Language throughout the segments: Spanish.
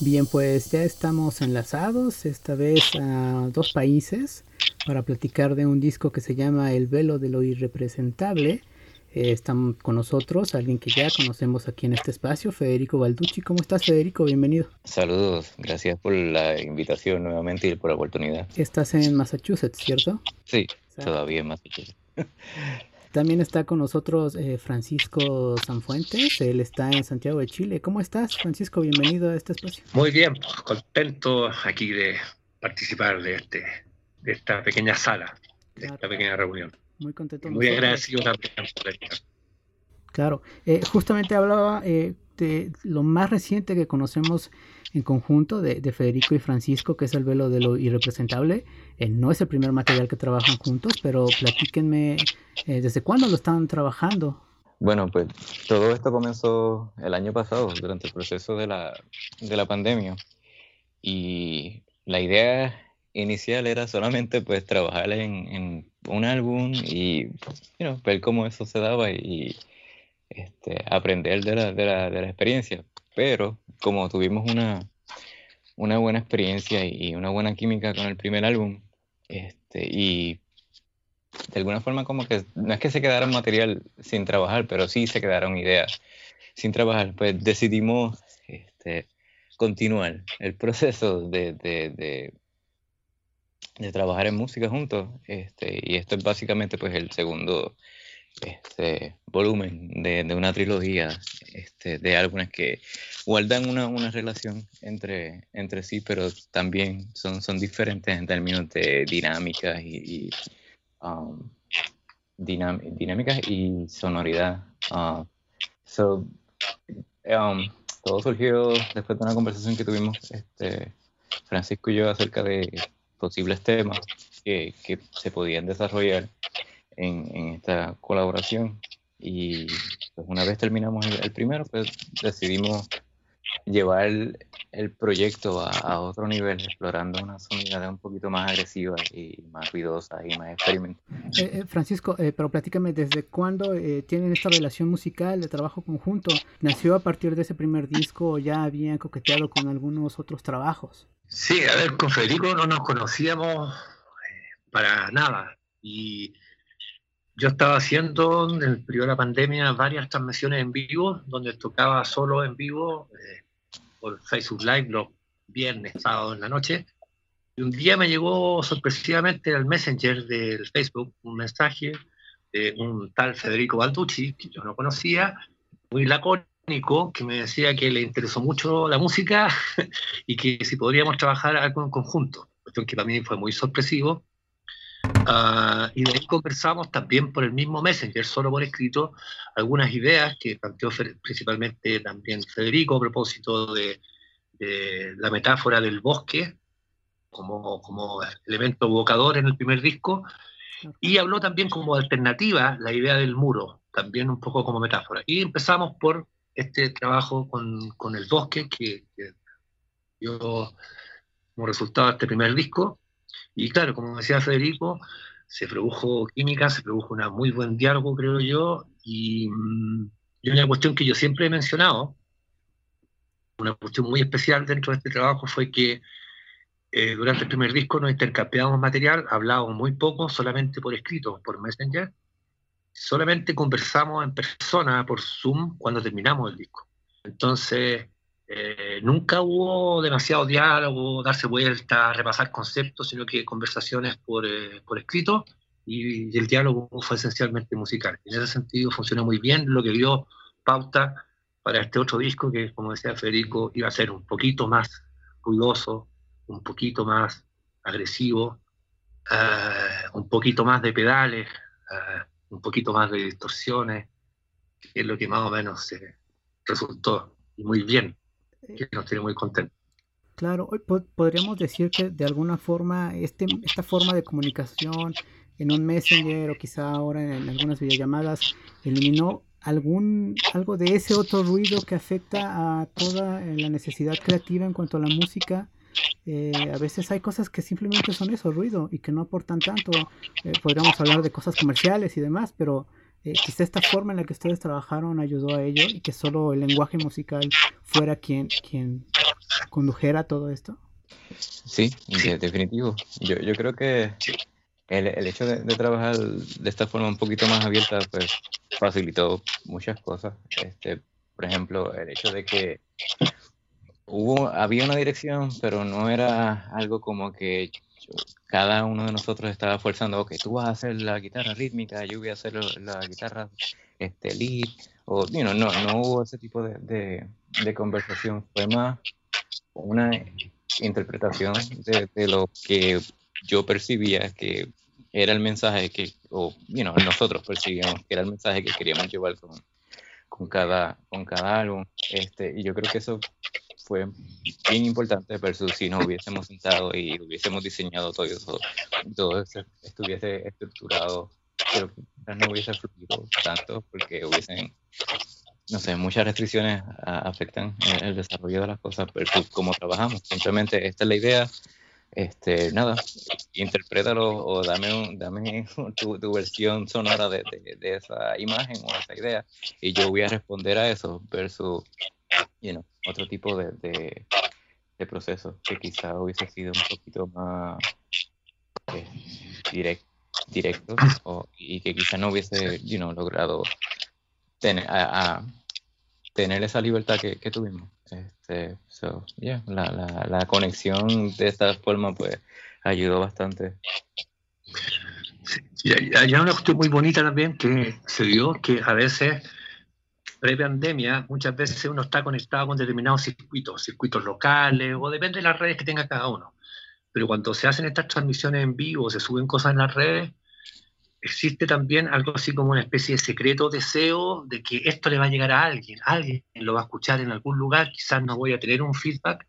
Bien, pues ya estamos enlazados, esta vez a dos países, para platicar de un disco que se llama El velo de lo irrepresentable. Eh, están con nosotros alguien que ya conocemos aquí en este espacio, Federico Balducci. ¿Cómo estás, Federico? Bienvenido. Saludos, gracias por la invitación nuevamente y por la oportunidad. Estás en Massachusetts, ¿cierto? Sí, todavía en Massachusetts. También está con nosotros eh, Francisco Sanfuentes, él está en Santiago de Chile. ¿Cómo estás, Francisco? Bienvenido a este espacio. Muy bien, pues, contento aquí de participar de, este, de esta pequeña sala, de esta pequeña reunión. Muy contento. Muy agradecido también por Claro, eh, justamente hablaba eh, de lo más reciente que conocemos en conjunto de, Federico y Francisco, que es el velo de lo irrepresentable. Eh, no es el primer material que trabajan juntos, pero platíquenme eh, desde cuándo lo están trabajando. Bueno, pues todo esto comenzó el año pasado, durante el proceso de la, de la pandemia. Y la idea inicial era solamente pues trabajar en, un álbum y ver cómo eso se daba y este, aprender de la experiencia. Pero como tuvimos una, una buena experiencia y una buena química con el primer álbum, este, y de alguna forma como que no es que se quedara material sin trabajar, pero sí se quedaron ideas sin trabajar, pues decidimos este, continuar el proceso de, de, de, de, trabajar en música juntos, este, y esto es básicamente pues el segundo este volumen de, una trilogía este, de álbumes que guardan una, una, relación entre, entre sí, pero también son, son diferentes en términos de dinámicas y, um, dinámicas y sonoridad. Uh, so, um, todo surgió después de una conversación que tuvimos este, Francisco y yo acerca de posibles temas que se podían desarrollar en, esta colaboración. Y pues una vez terminamos el, primero, pues decidimos llevar el, proyecto a, otro nivel, explorando una sonoridad un poquito más agresiva y más ruidosa y más experimental. Eh, eh, Francisco, eh, pero platícame, ¿desde cuándo tienen esta relación musical de trabajo conjunto? ¿Nació a partir de ese primer disco o ya habían coqueteado con algunos otros trabajos? Sí, a ver, con Federico no nos conocíamos para nada y yo estaba haciendo en el periodo de la pandemia varias transmisiones en vivo, donde tocaba solo en vivo eh, por Facebook Live los viernes, sábados en la noche. Y un día me llegó sorpresivamente al Messenger del Facebook un mensaje de un tal Federico Balducci, que yo no conocía, muy lacónico, que me decía que le interesó mucho la música y que si podríamos trabajar algo en conjunto. Cuestión que para mí fue muy sorpresivo Ah, y de ahí conversamos también por el mismo Messenger, solo por escrito, algunas ideas que planteó principalmente también Federico a propósito de, la metáfora del bosque como, como elemento evocador en el primer disco. Y habló también como alternativa la idea del muro, también un poco como metáfora. Y empezamos por este trabajo con, con el bosque que, que dio como resultado este primer disco. Y claro, como decía Federico, se produjo química, se produjo un muy buen diálogo, creo yo, y, mm, y, una cuestión que yo siempre he mencionado, una cuestión muy especial dentro de este trabajo fue que eh, durante el primer disco nos intercambiábamos material, hablábamos muy poco, solamente por escrito, por Messenger, solamente conversamos en persona, por Zoom, cuando terminamos el disco. Entonces, eh, nunca hubo demasiado diálogo, darse vuelta, repasar conceptos, sino que conversaciones por, eh, escrito y, el diálogo fue esencialmente musical. En ese sentido funcionó muy bien, lo que dio pauta para este otro disco que, como decía Federico, iba a ser un poquito más ruidoso, un poquito más agresivo, uh, un poquito más de pedales, uh, un poquito más de distorsiones, que es lo que más o menos eh, resultó muy bien que nos tiene muy contentos. Claro, podríamos decir que de alguna forma este, esta forma de comunicación en un messenger o quizá ahora en, algunas videollamadas eliminó algún algo de ese otro ruido que afecta a toda la necesidad creativa en cuanto a la música. Eh, a veces hay cosas que simplemente son eso, ruido, y que no aportan tanto. Eh, podríamos hablar de cosas comerciales y demás, pero eh, quizá esta forma en la que ustedes trabajaron ayudó a ello y que solo el lenguaje musical fuera quien, quien condujera todo esto. Sí, definitivo. Yo, yo creo que el, el hecho de, trabajar de esta forma un poquito más abierta, pues facilitó muchas cosas. Este, por ejemplo, el hecho de que hubo, había una dirección, pero no era algo como que cada uno de nosotros estaba forzando, ok, tú vas a hacer la guitarra rítmica, yo voy a hacer la guitarra este, lead, o, you know, no, no hubo ese tipo de, de, conversación, fue más una interpretación de, lo que yo percibía que era el mensaje que, o, you know, nosotros percibíamos que era el mensaje que queríamos llevar con, con, cada, con cada álbum, este, y yo creo que eso fue bien importante versus si nos hubiésemos sentado y hubiésemos diseñado todo eso, todo eso estuviese estructurado, pero no hubiese fluido tanto porque hubiesen, no sé, muchas restricciones afectan el, desarrollo de las cosas, pero como trabajamos, simplemente esta es la idea, este, nada, interprétalo o dame, un, dame tu, tu, versión sonora de, de, de, esa imagen o esa idea y yo voy a responder a eso versus you know, otro tipo de, de, de, proceso que quizá hubiese sido un poquito más eh, direct, directo o, y que quizá no hubiese you logrado tener, a, tener esa libertad que, tuvimos. Este, so, yeah, la, la, la, conexión de esta forma pues ayudó bastante. Hay una cuestión muy bonita también que se dio, que a veces pre-pandemia, muchas veces uno está conectado con determinados circuitos, circuitos locales, o depende de las redes que tenga cada uno. Pero cuando se hacen estas transmisiones en vivo, se suben cosas en las redes, existe también algo así como una especie de secreto deseo de que esto le va a llegar a alguien, alguien lo va a escuchar en algún lugar, quizás no voy a tener un feedback,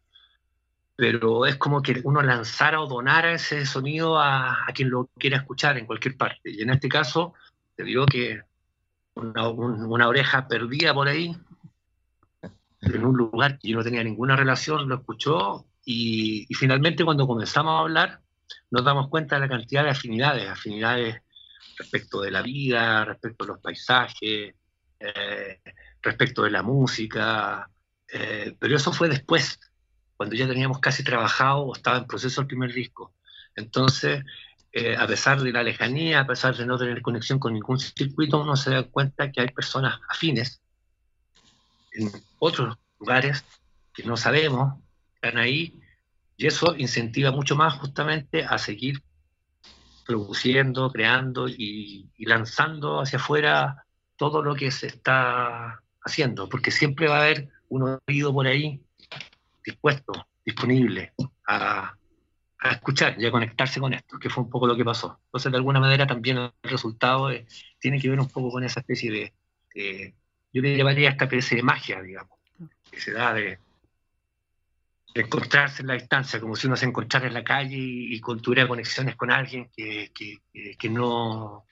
pero es como que uno lanzara o donara ese sonido a, a quien lo quiera escuchar en cualquier parte. Y en este caso, te digo que una, oreja perdida por ahí, en un lugar que yo no tenía ninguna relación, lo escuchó y, y, finalmente cuando comenzamos a hablar nos damos cuenta de la cantidad de afinidades, afinidades respecto de la vida, respecto de los paisajes, eh, respecto de la música, eh, pero eso fue después, cuando ya teníamos casi trabajado o estaba en proceso el primer disco. Entonces, eh, a pesar de la lejanía, a pesar de no tener conexión con ningún circuito, uno se da cuenta que hay personas afines en otros lugares que no sabemos, están ahí, y eso incentiva mucho más justamente a seguir produciendo, creando y, lanzando hacia afuera todo lo que se está haciendo, porque siempre va a haber un oído por ahí dispuesto, disponible a a escuchar y a conectarse con esto, que fue un poco lo que pasó. Entonces, de alguna manera, también el resultado eh, tiene que ver un poco con esa especie de, de, yo le llamaría esta especie de magia, digamos, que se da de, encontrarse en la distancia, como si uno se encontrara en la calle y, tuviera conexiones con alguien que, que, no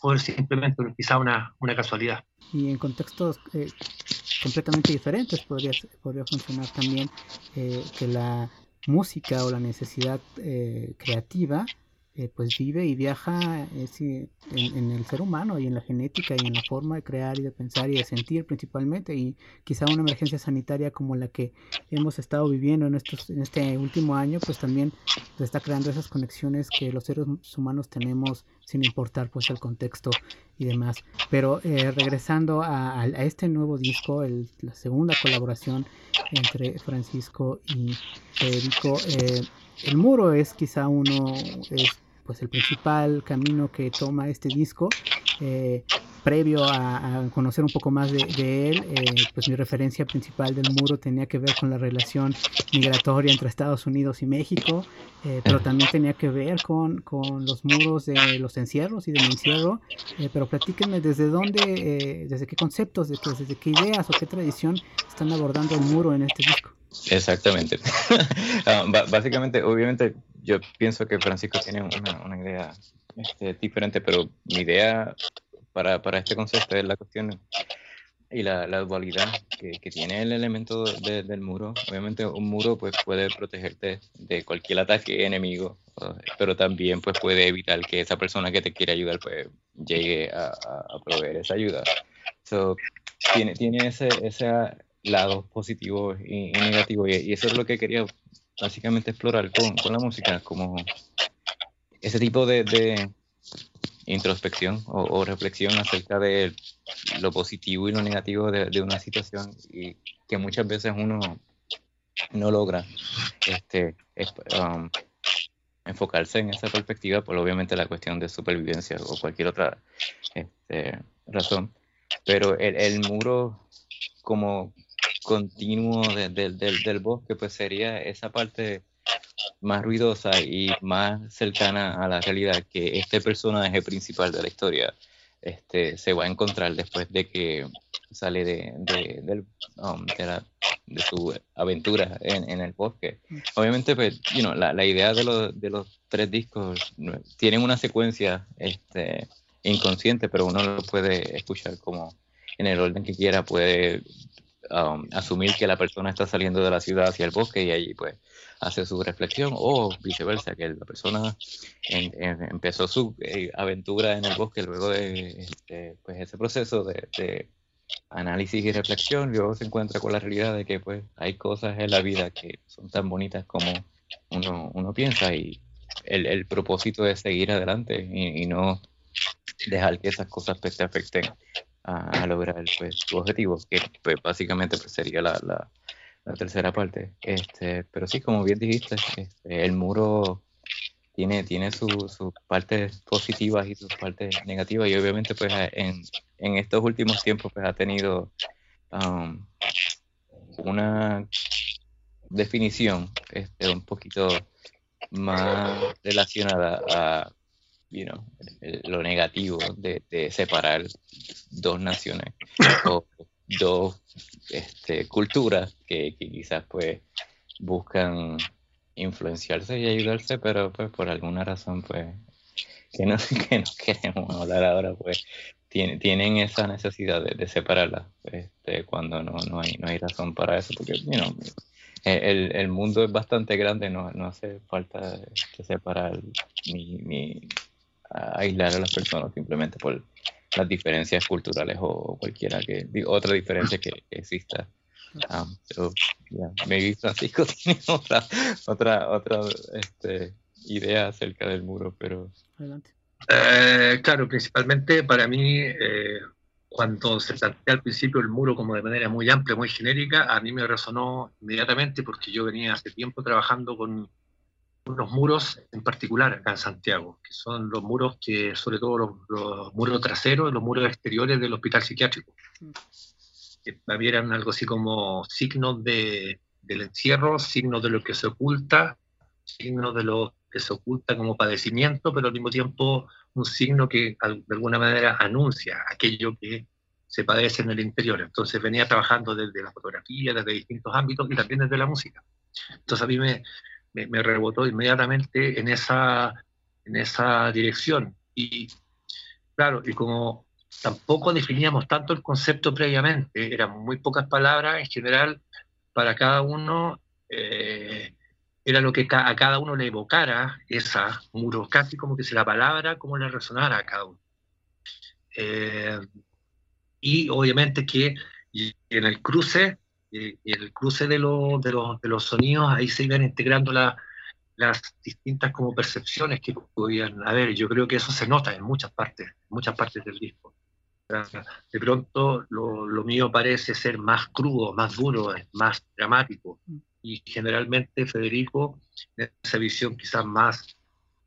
fue simplemente quizá una, una, casualidad. Y en contextos eh, completamente diferentes podría, podría funcionar también eh, que la música o la necesidad eh, creativa eh, pues vive y viaja en, el ser humano y en la genética y en la forma de crear y de pensar y de sentir principalmente y quizá una emergencia sanitaria como la que hemos estado viviendo en, estos, en este último año pues también está creando esas conexiones que los seres humanos tenemos sin importar pues el contexto y demás. Pero eh, regresando a, este nuevo disco la segunda colaboración entre Francisco y Federico eh, el muro es quizá uno pues el principal camino que toma este disco. Eh, previo a, conocer un poco más de, él, eh, pues mi referencia principal del muro tenía que ver con la relación migratoria entre Estados Unidos y México, eh, pero también tenía que ver con, con, los muros de los encierros y del encierro. pero platíquenme desde dónde, desde qué conceptos, desde, desde qué ideas o qué tradición están abordando el muro en este disco. Exactamente. Ah, básicamente, obviamente, yo pienso que Francisco tiene una, idea este, diferente, pero mi idea para, para, este concepto es la cuestión y la, dualidad que, tiene el elemento del muro. Obviamente un muro pues, puede protegerte de cualquier ataque enemigo, pero también pues, puede evitar que esa persona que te quiere ayudar pues, llegue a, proveer esa ayuda. So, tiene, tiene ese, ese lado positivo y, negativo y, eso es lo que quería básicamente explorar con, con la música, como ese tipo de, de introspección o, reflexión acerca de lo positivo y lo negativo de, una situación y que muchas veces uno no logra este, um, enfocarse en esa perspectiva por obviamente la cuestión de supervivencia o cualquier otra este, razón. Pero el muro como continuo del, del bosque, pues sería esa parte más ruidosa y más cercana a la realidad que este personaje principal de la historia este, se va a encontrar después de que sale de, de, um, de, su aventura en, en, el bosque. Obviamente, pues, you know, la, la, idea de los, de los tres discos tienen una secuencia este, inconsciente, pero uno lo puede escuchar como en el orden que quiera, puede Um, asumir que la persona está saliendo de la ciudad hacia el bosque y allí pues hace su reflexión o viceversa, que la persona empezó su eh, aventura en el bosque luego de este, pues ese proceso de, análisis y reflexión, luego se encuentra con la realidad de que pues hay cosas en la vida que son tan bonitas como uno, uno piensa y el, propósito es seguir adelante y, y no dejar que esas cosas pues, te afecten a, lograr pues, su objetivo, que pues, básicamente pues, sería la, la, tercera parte. Este, pero sí, como bien dijiste, este, el muro tiene, tiene sus partes positivas y sus partes negativas y obviamente pues en, en estos últimos tiempos pues ha tenido um, una definición este, un poquito más relacionada a you know, lo negativo de, separar dos naciones o dos este, culturas que, quizás pues buscan influenciarse y ayudarse, pero pues por alguna razón pues que no, que no queremos hablar ahora pues tienen, tienen esa necesidad de, de separarlas este, cuando no, no, hay, no hay razón para eso, porque el, el mundo es bastante grande, no, no hace falta separar ni, ni, aislar a las personas simplemente por las diferencias culturales o cualquiera que otra diferencia que, exista. Um, so, maybe Francisco tiene otra otra otra este, idea acerca del muro, pero adelante. Eh, claro, principalmente para mí eh, cuando se plantea al principio el muro como de manera muy amplia, muy genérica, a mí me resonó inmediatamente porque yo venía hace tiempo trabajando con unos muros en particular acá en Santiago, que son los muros que, sobre todo los, muros traseros, los muros exteriores del hospital psiquiátrico, que eran algo así como signos de, del encierro, signos de lo que se oculta, signos de lo que se oculta como padecimiento, pero al mismo tiempo un signo que de alguna manera anuncia aquello que se padece en el interior. Entonces venía trabajando desde la fotografía, desde distintos ámbitos y también desde la música. Entonces a mí me, me, rebotó inmediatamente en esa, en esa dirección. Y claro, y como tampoco definíamos tanto el concepto previamente, eran muy pocas palabras, en general, para cada uno eh, era lo que a cada uno le evocara esa muro, casi como que si la palabra, como le resonara a cada uno. Eh, y obviamente que en el cruce y el cruce de, de, los sonidos, ahí se iban integrando las distintas como percepciones que podían haber. Yo creo que eso se nota en muchas partes, en muchas partes del disco. De pronto lo, mío parece ser más crudo, más duro, más dramático. Y generalmente Federico, esa visión quizás más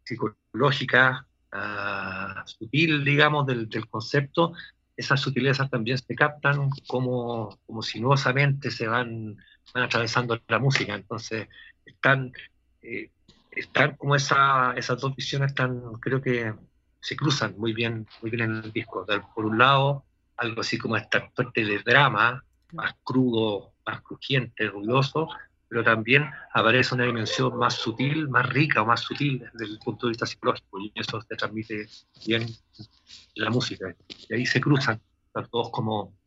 psicológica, ah, sutil, digamos, del, del concepto, esas sutilezas también se captan como, como sinuosamente se van, van atravesando la música. Entonces, están, eh, están como esa, esas dos visiones están, creo que se cruzan muy bien, muy bien en el disco. Por un lado, algo así como esta suerte de drama, más crudo, más crujiente, ruidoso, pero también aparece una dimensión más sutil, más rica o más sutil desde el punto de vista psicológico, y eso se transmite bien la música. Y ahí se cruzan las dos como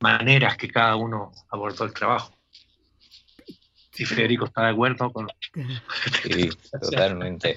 maneras que cada uno abordó el trabajo. Si Federico está de acuerdo con... Sí, totalmente.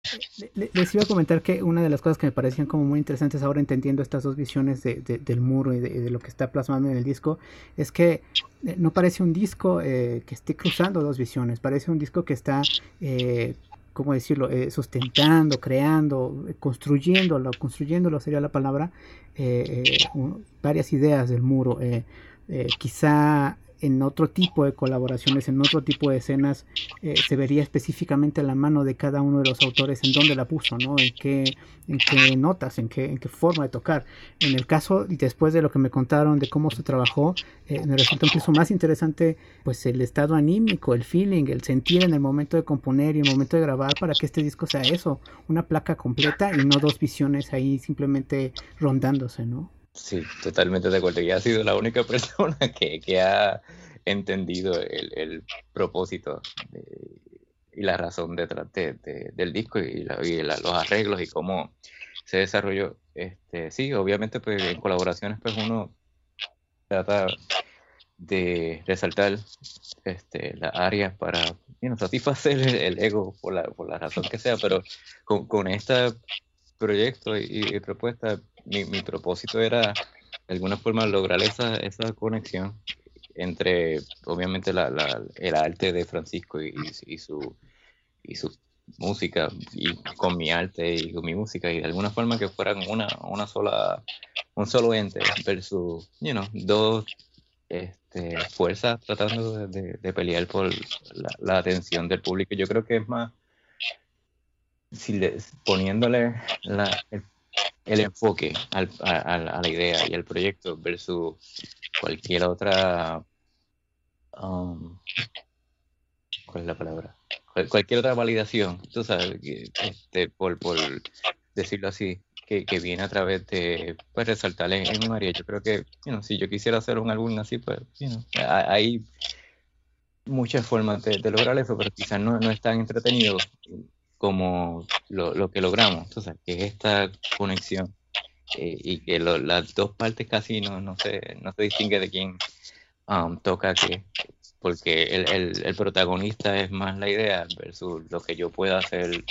Les iba a comentar que una de las cosas que me parecían como muy interesantes ahora entendiendo estas dos visiones de, de, del muro y de, lo que está plasmando en el disco es que eh, no parece un disco eh, que esté cruzando dos visiones, parece un disco que está, eh, ¿cómo decirlo?, eh, sustentando, creando, construyéndolo, construyéndolo sería la palabra, varias ideas del muro. quizá en otro tipo de colaboraciones, en otro tipo de escenas, eh, se vería específicamente la mano de cada uno de los autores en dónde la puso, ¿no? En qué, en qué notas, en qué, en qué forma de tocar. En el caso, después de lo que me contaron de cómo se trabajó, eh, me resulta incluso más interesante pues el estado anímico, el feeling, el sentir en el momento de componer y el momento de grabar para que este disco sea eso, una placa completa y no dos visiones ahí simplemente rondándose, ¿no? Sí, totalmente de acuerdo. Y ha sido la única persona que, que ha entendido el, el propósito y la razón detrás de, del disco y, los arreglos y cómo se desarrolló. Este, sí, obviamente pues en colaboraciones pues uno trata de resaltar este, las áreas para satisfacer el, ego por la, por la razón que sea, pero con, con este proyecto y propuesta mi, propósito era de alguna forma lograr esa, esa conexión entre obviamente la, la, el arte de Francisco y, su y su música y con mi arte y con mi música y de alguna forma que fueran una, una sola un solo ente versus you dos este, fuerzas tratando de, de, pelear por la, la, atención del público. Yo creo que es más si le, poniéndole la, el el enfoque al, a, a, la idea y al proyecto versus cualquier otra um, ¿cuál es la palabra? cualquier otra validación, tú sabes, este, por, decirlo así, que, viene a través de pues, resaltar en, en María. Yo creo que, you si yo quisiera hacer un álbum así, pues, you know, hay muchas formas de, lograr eso, pero quizás no es tan entretenido como lo, que logramos, entonces, que es esta conexión eh, y que las dos partes casi no, se, no se distingue de quién um, toca qué, porque el, protagonista es más la idea versus lo que yo pueda hacer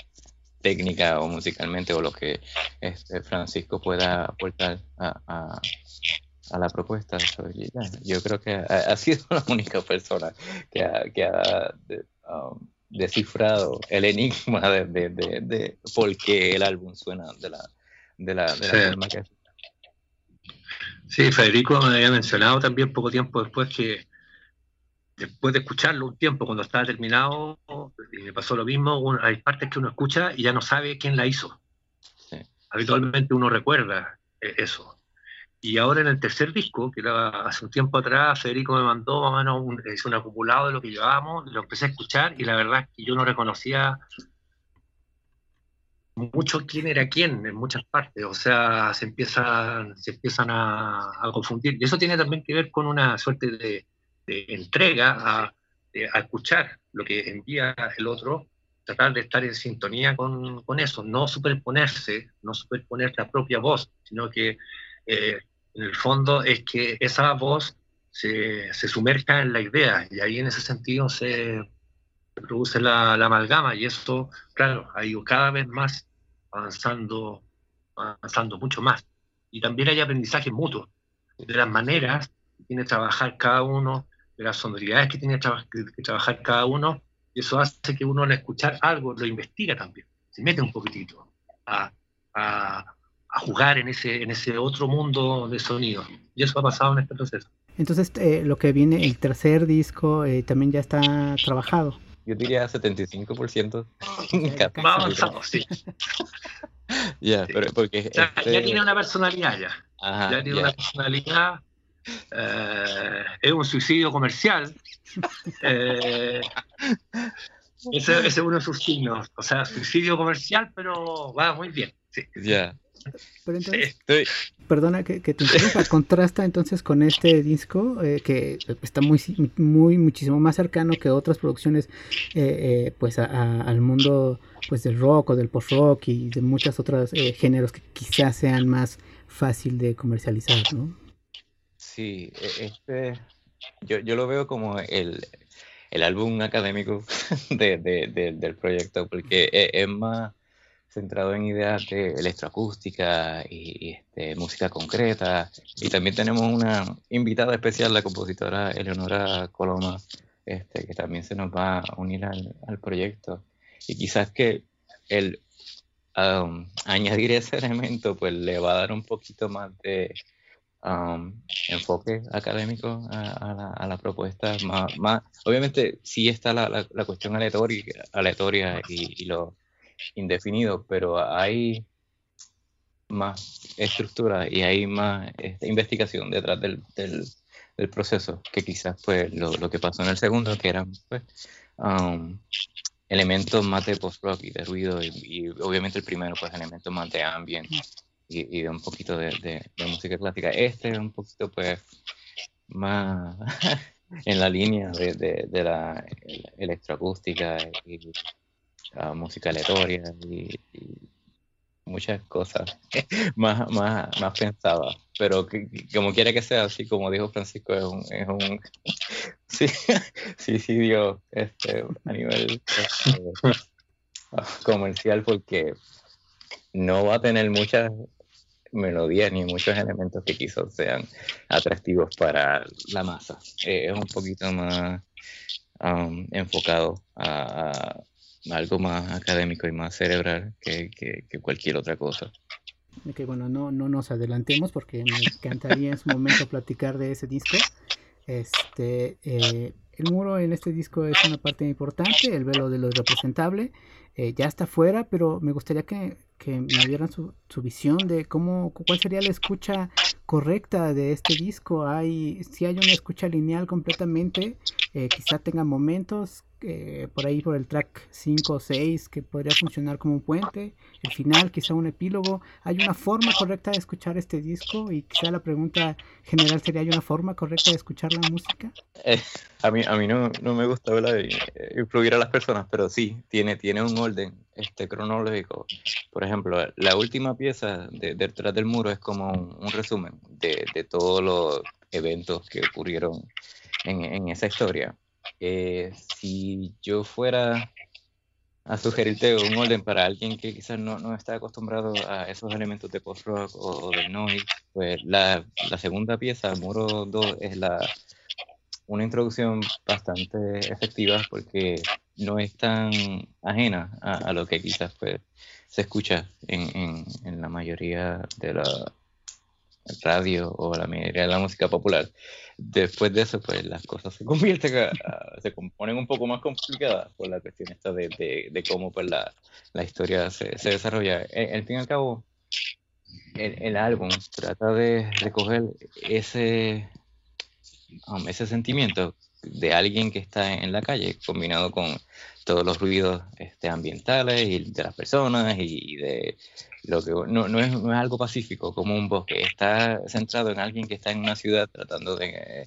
técnica o musicalmente o lo que este Francisco pueda aportar a, a, a la propuesta. yo creo que ha, ha, sido la única persona que ha, que ha um, descifrado el enigma de, de, de, de, por qué el álbum suena de la, de la, de la sí. forma que Sí, Federico me había mencionado también poco tiempo después que después de escucharlo un tiempo, cuando estaba terminado, y me pasó lo mismo, hay partes que uno escucha y ya no sabe quién la hizo. Sí. Habitualmente uno recuerda eh, eso. Y ahora en el tercer disco, que era hace un tiempo atrás, Federico me mandó más o menos un, es un acumulado de lo que llevábamos, lo empecé a escuchar y la verdad es que yo no reconocía mucho quién era quién en muchas partes, o sea, se empiezan, se empiezan a, a confundir. Y eso tiene también que ver con una suerte de, de entrega a, de, a, escuchar lo que envía el otro, tratar de estar en sintonía con, con eso, no superponerse, no superponer la propia voz, sino que eh, en el fondo es que esa voz se, se, sumerja en la idea y ahí en ese sentido se produce la, la amalgama y eso, claro, ha ido cada vez más avanzando, avanzando mucho más. Y también hay aprendizaje mutuo de las maneras que tiene que trabajar cada uno, de las sonoridades que tiene que, tra que trabajar cada uno, y eso hace que uno al escuchar algo lo investiga también, se mete un poquitito a, a a jugar en ese, en ese otro mundo de sonido. Y eso ha pasado en este proceso. Entonces, eh, lo que viene, el tercer disco, eh, también ya está trabajado. Yo diría 75%. Más avanzado, sí. Ya, yeah, sí. pero porque... O sea, este... Ya tiene una personalidad ya. Ajá, ya tiene yeah. una personalidad. Eh, es un suicidio comercial. Eh, ese, ese, es uno de sus signos. O sea, suicidio comercial, pero va muy bien. Sí. Ya. Yeah. Pero entonces, Estoy... perdona que, que, te interrumpa, contrasta entonces con este disco eh, que está muy, muy, muchísimo más cercano que otras producciones, eh, eh, pues a, a, al mundo pues del rock o del post rock y de muchas otras eh, géneros que quizás sean más fácil de comercializar, ¿no? Sí, e, este, yo, yo lo veo como el, el álbum académico de, de, de, del proyecto, porque es, es más centrado en ideas de electroacústica y, y este, música concreta. Y también tenemos una invitada especial, la compositora Eleonora Coloma, este, que también se nos va a unir al, proyecto. Y quizás que el um, añadir ese elemento pues le va a dar un poquito más de um, enfoque académico a, la, propuesta. Más, obviamente sí está la, cuestión aleatoria, aleatoria y, y lo indefinido, pero hay más estructura y hay más este, investigación detrás del, proceso que quizás pues lo, que pasó en el segundo, que eran pues, um, elementos más de post-rock y de ruido y, obviamente el primero pues elementos más de ambient y, de un poquito de, música clásica. Este es un poquito pues más en la línea de, de la electroacústica y música aleatoria y, muchas cosas más, más, más pensadas. Pero que, como quiera que sea, así como dijo Francisco, es un, es un sí, sí, sí, dio este, a nivel este, comercial porque no va a tener muchas melodía ni muchos elementos que quizás sean atractivos para la masa. Eh, es un poquito más um, enfocado a, algo más académico y más cerebral que, cualquier otra cosa. Ok, bueno, no, no nos adelantemos porque me encantaría en su momento platicar de ese disco. Este, eh, el muro en este disco es una parte importante, el velo de lo representable. Eh, ya está fuera, pero me gustaría que, que me dieran su, su, visión de cómo, cuál sería la escucha correcta de este disco. Hay, si hay una escucha lineal completamente, eh, quizá tenga momentos eh, por ahí por el track 5 o 6 que podría funcionar como un puente, el final quizá un epílogo. ¿Hay una forma correcta de escuchar este disco? Y quizá la pregunta general sería, ¿hay una forma correcta de escuchar la música? Eh, a mí, a mí no, no me gusta influir a las personas, pero sí, tiene, tiene un orden este, cronológico. Por ejemplo, la última pieza de, Detrás del Muro es como un, resumen de, de todos los eventos que ocurrieron en, en esa historia. Eh, si yo fuera a sugerirte un orden para alguien que quizás no, no está acostumbrado a esos elementos de post-rock o, de noise, pues la, la, segunda pieza, Muro 2, es la, una introducción bastante efectiva porque no es tan ajena a, lo que quizás pues, se escucha en, en, en la mayoría de la radio o la mayoría de la música popular. Después de eso, pues las cosas se convierten, se componen un poco más complicadas por la cuestión esta de, cómo pues la, historia se, desarrolla. En, fin y al cabo, el, el, álbum trata de recoger ese, um, ese sentimiento de alguien que está en la calle, combinado con todos los ruidos este, ambientales y de las personas y de lo que no, no, es, no es algo pacífico como un bosque, está centrado en alguien que está en una ciudad tratando de eh,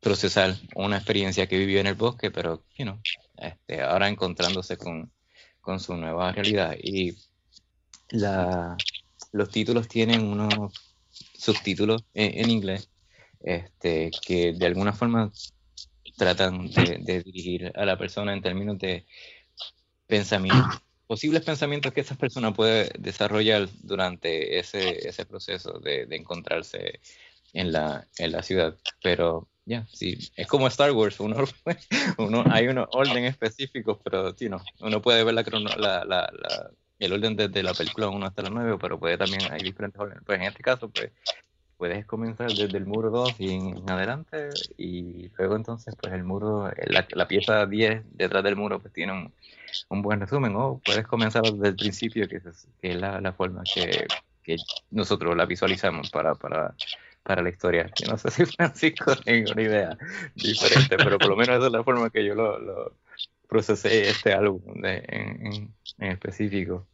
procesar una experiencia que vivió en el bosque, pero you know, este, ahora encontrándose con, con su nueva realidad. Y la, los títulos tienen unos subtítulos en, inglés este, que de alguna forma tratan de, dirigir a la persona en términos de pensamiento, posibles pensamientos que esa persona puede desarrollar durante ese, ese proceso de, encontrarse en la, la ciudad. Pero ya, sí, es como Star Wars, uno, uno, hay unos orden específicos, pero sí, no, uno puede ver la, la, la, el orden desde la película 1 hasta la 9, pero puede también, hay diferentes órdenes. Pues en este caso, pues puedes comenzar desde el muro 2 y en adelante y luego entonces pues el muro, la, pieza 10 detrás del muro pues tiene un, un, buen resumen o puedes comenzar desde el principio que es, que es la, forma que, nosotros la visualizamos para, para, para la historia. Yo no sé si Francisco tiene una idea diferente, pero por lo menos esa es la forma que yo lo, procesé este álbum en, en específico.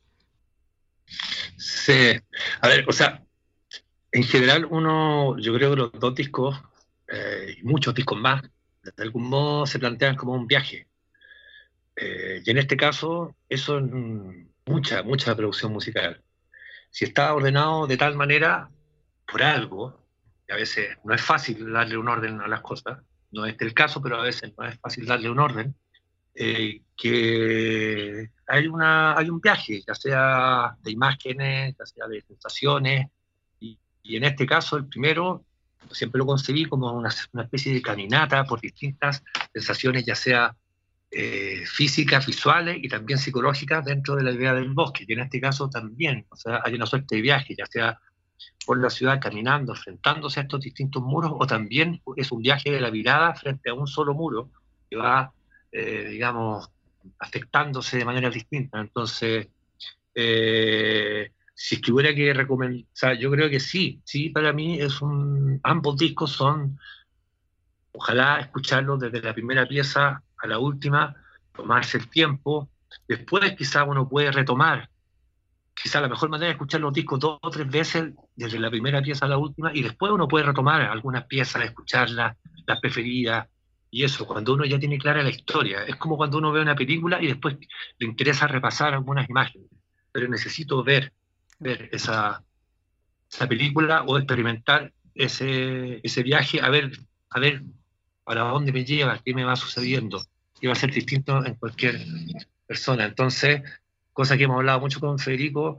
Sí, a ver, o sea, en general, uno, yo creo que los dos discos, eh, muchos discos más, de algún modo se plantean como un viaje. Eh, y en este caso, eso es mucha, mucha producción musical. Si está ordenado de tal manera, por algo, y a veces no es fácil darle un orden a las cosas, no es el caso, pero a veces no es fácil darle un orden, eh, que hay, una, hay un viaje, ya sea de imágenes, ya sea de sensaciones, y en este caso, el primero, siempre lo concebí como una, especie de caminata por distintas sensaciones, ya sea eh, físicas, visuales y también psicológicas dentro de la idea del bosque. Y en este caso también, o sea, hay una suerte de viaje, ya sea por la ciudad caminando, enfrentándose a estos distintos muros, o también es un viaje de la mirada frente a un solo muro que va, eh, digamos, afectándose de manera distinta. Entonces, eh, si tuviera que recomendar, o sea, yo creo que sí, sí, para mí es un, ambos discos son, ojalá escucharlos desde la primera pieza a la última, tomarse el tiempo, después quizá uno puede retomar, quizá la mejor manera es escuchar los discos dos o tres veces, desde la primera pieza a la última, y después uno puede retomar algunas piezas, escucharlas, las preferidas, y eso, cuando uno ya tiene clara la historia, es como cuando uno ve una película y después le interesa repasar algunas imágenes, pero necesito ver ver esa, esa película o experimentar ese, ese viaje, a ver, a ver para dónde me lleva, qué me va sucediendo, qué va a ser distinto en cualquier persona. Entonces, cosa que hemos hablado mucho con Federico,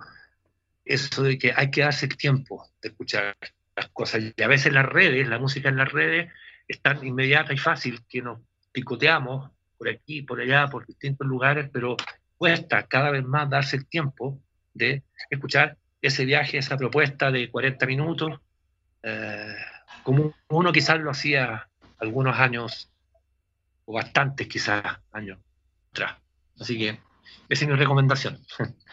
eso de que hay que darse el tiempo de escuchar las cosas. Y a veces las redes, la música en las redes, es tan inmediata y fácil que nos picoteamos por aquí, por allá, por distintos lugares, pero cuesta cada vez más darse el tiempo de escuchar ese viaje, esa propuesta de 40 minutos, eh, como uno quizás lo hacía algunos años, o bastantes quizás años atrás. Así que esa es mi recomendación.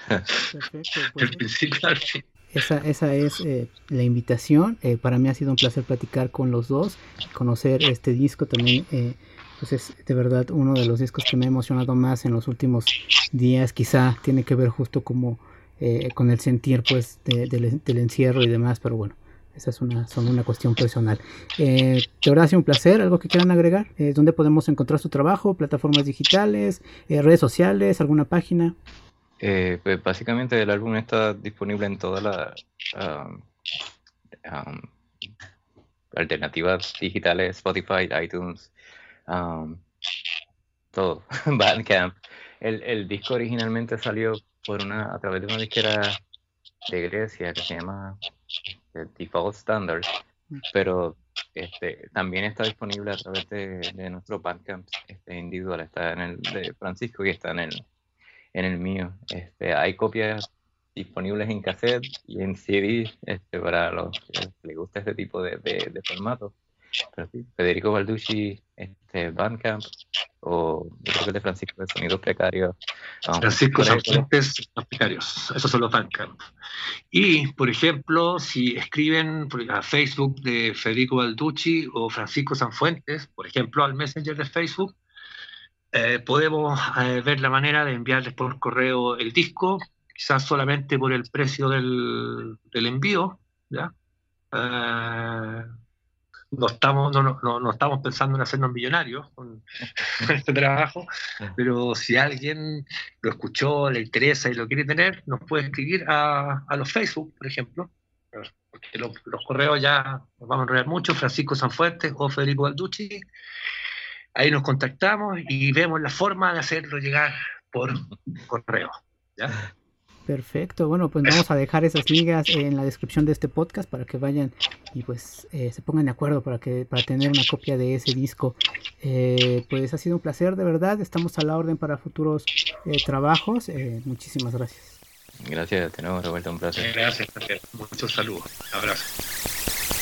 Perfecto. Pues, esa, esa es eh, la invitación. Eh, para mí ha sido un placer platicar con los dos, conocer este disco también. Eh, pues es de verdad uno de los discos que me ha emocionado más en los últimos días. Quizá tiene que ver justo como con el sentir pues del encierro y demás, pero bueno, esa es una, son una cuestión personal. Eh, de verdad ha sido un placer. ¿Algo que quieran agregar? Eh, ¿Dónde podemos encontrar su trabajo? ¿Plataformas digitales? Eh, ¿Redes sociales? ¿Alguna página? Eh, pues básicamente el álbum está disponible en todas las um, um, alternativas digitales, Spotify, iTunes, um, todo, Bandcamp. El, el disco originalmente salió por una, a través de una disquera de Grecia que se llama Default Standard, mm. pero este, también está disponible a través de, nuestro Bandcamp este, individual, está en el de Francisco y está en el, en el mío. Este, hay copias disponibles en cassette y en CD este, para los que les gusta este tipo de, de, de formato. Federico Balducci, este, Bandcamp, o yo creo que de Francisco de Sonidos Precarios. Francisco Sonidos Precarios, esos son los Bandcamp. Y, por ejemplo, si escriben a Facebook de Federico Balducci o Francisco Sanfuentes, por ejemplo, al Messenger de Facebook, eh, podemos eh, ver la manera de enviarles por correo el disco, quizás solamente por el precio del, del envío, ¿ya? Eh, no estamos, no, no, no, estamos pensando en hacernos millonarios con, este trabajo, pero si alguien lo escuchó, le interesa y lo quiere tener, nos puede escribir a, a los Facebook, por ejemplo, porque los, los, correos ya nos vamos a enredar mucho, Francisco Sanfuentes o Federico Balducci, ahí nos contactamos y vemos la forma de hacerlo llegar por correo. ¿ya? Perfecto, bueno, pues vamos a dejar esas ligas en la descripción de este podcast para que vayan y pues eh, se pongan de acuerdo para que para tener una copia de ese disco. Eh, pues ha sido un placer, de verdad. Estamos a la orden para futuros eh, trabajos. muchísimas gracias. Gracias, tenemos Roberto, un placer. Gracias, muchos saludos, abrazos.